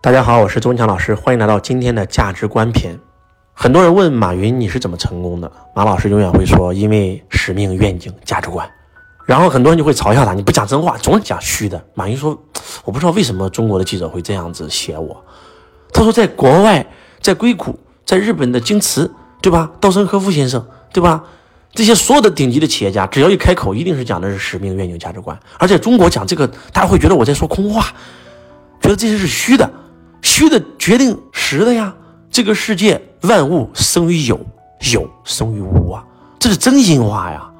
大家好，我是周文强老师，欢迎来到今天的价值观篇。很多人问马云你是怎么成功的，马老师永远会说因为使命、愿景、价值观。然后很多人就会嘲笑他，你不讲真话，总讲虚的。马云说，我不知道为什么中国的记者会这样子写我。他说，在国外，在硅谷，在日本的京瓷，对吧？稻盛和夫先生，对吧？这些所有的顶级的企业家，只要一开口，一定是讲的是使命、愿景、价值观。而在中国讲这个，大家会觉得我在说空话，觉得这些是虚的。虚的决定实的呀！这个世界万物生于有，有生于无啊，这是真心话呀。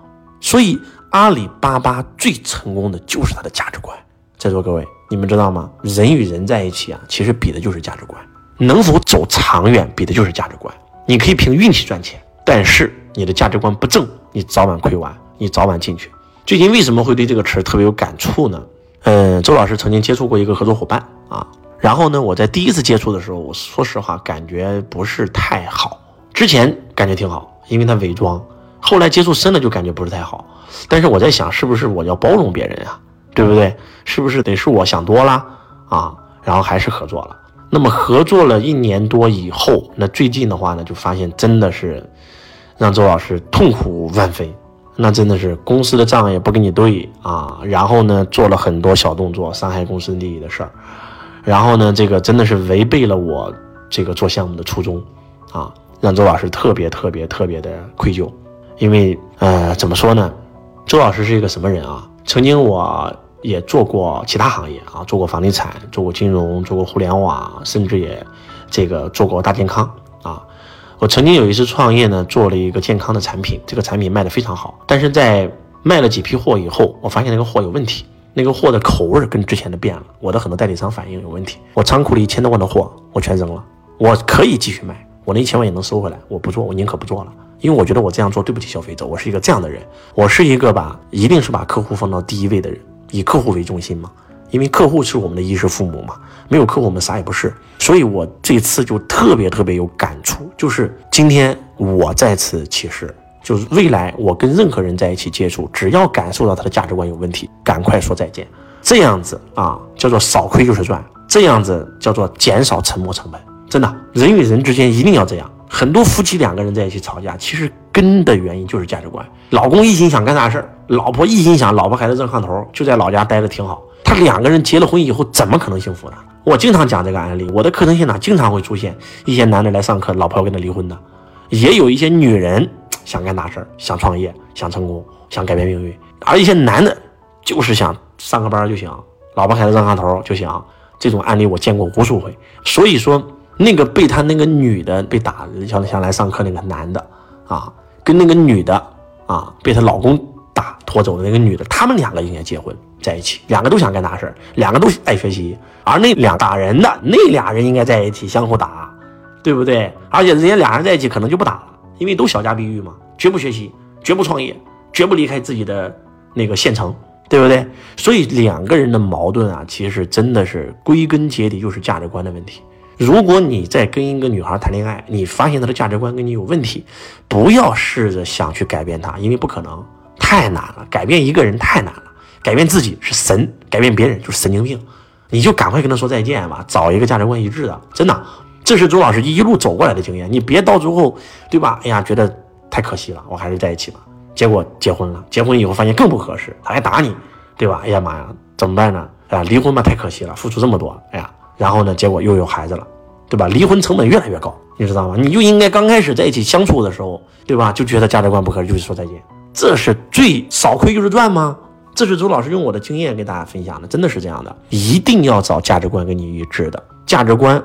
所以阿里巴巴最成功的就是它的价值观。在座各位，你们知道吗？人与人在一起啊，其实比的就是价值观。能否走长远，比的就是价值观。你可以凭运气赚钱，但是你的价值观不正，你早晚亏完，你早晚进去。最近为什么会对这个词特别有感触呢？嗯，周老师曾经接触过一个合作伙伴啊。然后呢，我在第一次接触的时候，我说实话感觉不是太好。之前感觉挺好，因为他伪装。后来接触深了就感觉不是太好。但是我在想，是不是我要包容别人啊？对不对？是不是得是我想多了啊？然后还是合作了。那么合作了一年多以后，那最近的话呢，就发现真的是让周老师痛苦万分。那真的是公司的账也不跟你对啊。然后呢，做了很多小动作，伤害公司利益的事儿。然后呢，这个真的是违背了我这个做项目的初衷，啊，让周老师特别特别特别的愧疚。因为呃，怎么说呢，周老师是一个什么人啊？曾经我也做过其他行业啊，做过房地产，做过金融，做过互联网，甚至也这个做过大健康啊。我曾经有一次创业呢，做了一个健康的产品，这个产品卖的非常好，但是在卖了几批货以后，我发现那个货有问题。那个货的口味跟之前的变了，我的很多代理商反映有问题，我仓库里一千多万的货我全扔了，我可以继续卖，我那一千万也能收回来，我不做，我宁可不做了，因为我觉得我这样做对不起消费者，我是一个这样的人，我是一个把一定是把客户放到第一位的人，以客户为中心嘛，因为客户是我们的衣食父母嘛，没有客户我们啥也不是，所以我这次就特别特别有感触，就是今天我在此起誓。就是未来，我跟任何人在一起接触，只要感受到他的价值观有问题，赶快说再见。这样子啊，叫做少亏就是赚；这样子叫做减少沉没成本。真的，人与人之间一定要这样。很多夫妻两个人在一起吵架，其实根的原因就是价值观。老公一心想干大事儿，老婆一心想老婆孩子热炕头，就在老家待着挺好。他两个人结了婚以后，怎么可能幸福呢？我经常讲这个案例，我的课程现场经常会出现一些男的来上课，老婆要跟他离婚的，也有一些女人。想干大事儿，想创业，想成功，想改变命运，而一些男的，就是想上个班就行，老婆孩子热炕头就行。这种案例我见过无数回。所以说，那个被他那个女的被打，想想来上课那个男的啊，跟那个女的啊被她老公打拖走的那个女的，他们两个应该结婚在一起，两个都想干大事儿，两个都爱学习。而那两打人的那俩人应该在一起相互打，对不对？而且人家俩人在一起可能就不打了。因为都小家碧玉嘛，绝不学习，绝不创业，绝不离开自己的那个县城，对不对？所以两个人的矛盾啊，其实真的是归根结底就是价值观的问题。如果你在跟一个女孩谈恋爱，你发现她的价值观跟你有问题，不要试着想去改变她，因为不可能，太难了。改变一个人太难了，改变自己是神，改变别人就是神经病。你就赶快跟她说再见吧，找一个价值观一致的，真的。这是周老师一路走过来的经验，你别到最后，对吧？哎呀，觉得太可惜了，我还是在一起吧。结果结婚了，结婚以后发现更不合适，他还打你，对吧？哎呀妈呀，怎么办呢？啊，离婚吧，太可惜了，付出这么多，哎呀，然后呢，结果又有孩子了，对吧？离婚成本越来越高，你知道吗？你就应该刚开始在一起相处的时候，对吧？就觉得价值观不合适，就是说再见，这是最少亏就是赚吗？这是周老师用我的经验给大家分享的，真的是这样的，一定要找价值观跟你一致的价值观。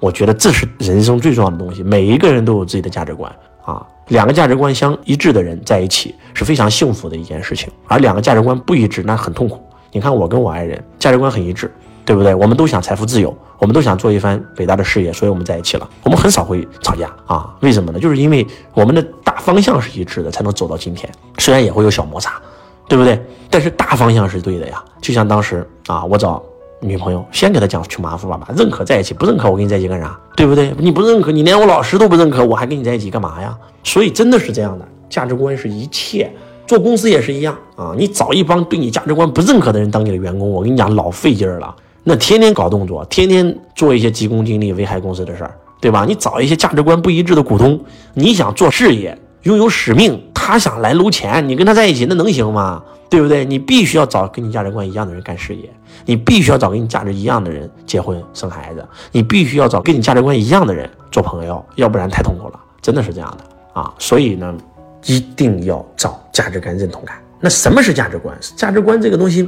我觉得这是人生最重要的东西。每一个人都有自己的价值观啊，两个价值观相一致的人在一起是非常幸福的一件事情。而两个价值观不一致，那很痛苦。你看我跟我爱人价值观很一致，对不对？我们都想财富自由，我们都想做一番伟大的事业，所以我们在一起了。我们很少会吵架啊？为什么呢？就是因为我们的大方向是一致的，才能走到今天。虽然也会有小摩擦，对不对？但是大方向是对的呀。就像当时啊，我找。女朋友先给他讲穷爸富爸爸，认可在一起，不认可我跟你在一起干啥？对不对？你不认可，你连我老师都不认可，我还跟你在一起干嘛呀？所以真的是这样的，价值观是一切。做公司也是一样啊，你找一帮对你价值观不认可的人当你的员工，我跟你讲老费劲儿了。那天天搞动作，天天做一些急功近利、危害公司的事儿，对吧？你找一些价值观不一致的股东，你想做事业，拥有使命，他想来搂钱，你跟他在一起，那能行吗？对不对？你必须要找跟你价值观一样的人干事业，你必须要找跟你价值一样的人结婚生孩子，你必须要找跟你价值观一样的人做朋友，要不然太痛苦了，真的是这样的啊！所以呢，一定要找价值观、认同感。那什么是价值观？价值观这个东西，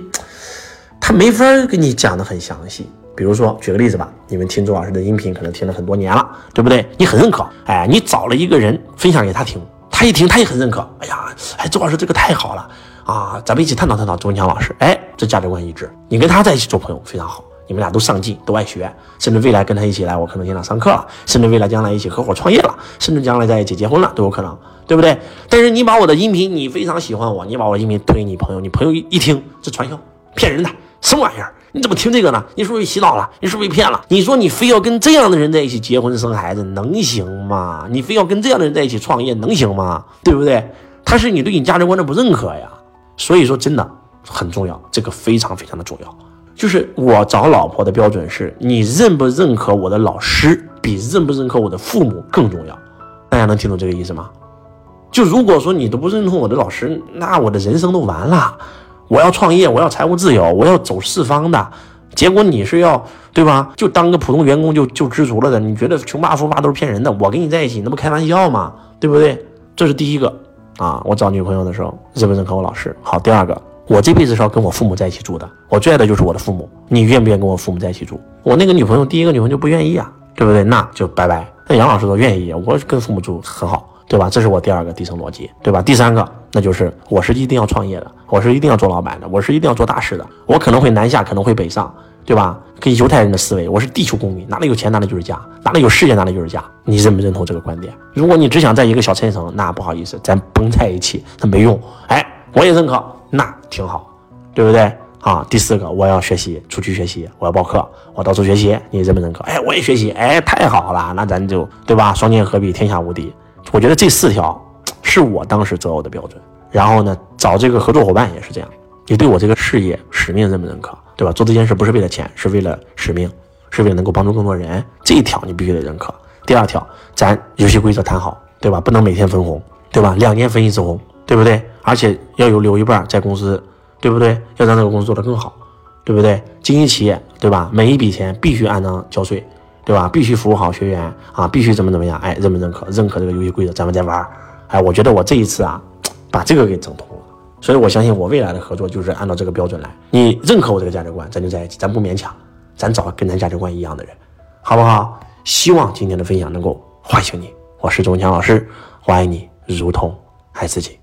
他没法跟你讲的很详细。比如说，举个例子吧，你们听周老师的音频可能听了很多年了，对不对？你很认可，哎，你找了一个人分享给他听，他一听他也很认可，哎呀，哎，周老师这个太好了。啊，咱们一起探讨探讨周文强老师，哎，这价值观一致，你跟他在一起做朋友非常好，你们俩都上进，都爱学，甚至未来跟他一起来我可能现场上课了，甚至未来将来一起合伙创业了，甚至将来在一起结婚了都有可能，对不对？但是你把我的音频，你非常喜欢我，你把我的音频推给你朋友，你朋友一听这传销骗人的，什么玩意儿？你怎么听这个呢？你是不是被洗脑了？你是不是被骗了？你说你非要跟这样的人在一起结婚生孩子能行吗？你非要跟这样的人在一起创业能行吗？对不对？他是你对你价值观的不认可呀。所以说，真的很重要，这个非常非常的重要。就是我找老婆的标准是，你认不认可我的老师，比认不认可我的父母更重要。大家能听懂这个意思吗？就如果说你都不认同我的老师，那我的人生都完了。我要创业，我要财务自由，我要走四方的。结果你是要对吧？就当个普通员工就就知足了的？你觉得穷爸富爸都是骗人的？我跟你在一起，那不开玩笑吗？对不对？这是第一个。啊，我找女朋友的时候认不认可我老师？好，第二个，我这辈子是要跟我父母在一起住的，我最爱的就是我的父母。你愿不愿意跟我父母在一起住？我那个女朋友，第一个女朋友就不愿意啊，对不对？那就拜拜。那杨老师说愿意，我跟父母住很好，对吧？这是我第二个底层逻辑，对吧？第三个，那就是我是一定要创业的，我是一定要做老板的，我是一定要做大事的，我可能会南下，可能会北上。对吧？跟犹太人的思维，我是地球公民，哪里有钱哪里就是家，哪里有事业哪里就是家。你认不认同这个观点？如果你只想在一个小县城，那不好意思，咱甭在一起，那没用。哎，我也认可，那挺好，对不对？啊，第四个，我要学习，出去学习，我要报课，我到处学习，你认不认可？哎，我也学习，哎，太好了，那咱就对吧？双剑合璧，天下无敌。我觉得这四条是我当时择偶的标准。然后呢，找这个合作伙伴也是这样，你对我这个事业使命认不认可？对吧？做这件事不是为了钱，是为了使命，是为了能够帮助更多人。这一条你必须得认可。第二条，咱游戏规则谈好，对吧？不能每天分红，对吧？两年分一次红，对不对？而且要有留一半在公司，对不对？要让这个公司做得更好，对不对？经营企业，对吧？每一笔钱必须按章交税，对吧？必须服务好学员啊，必须怎么怎么样？哎，认不认可？认可这个游戏规则，咱们再玩。哎，我觉得我这一次啊，把这个给整通了。所以，我相信我未来的合作就是按照这个标准来。你认可我这个价值观，咱就在一起，咱不勉强，咱找跟咱价值观一样的人，好不好？希望今天的分享能够唤醒你。我是钟强老师，我爱你如同爱自己。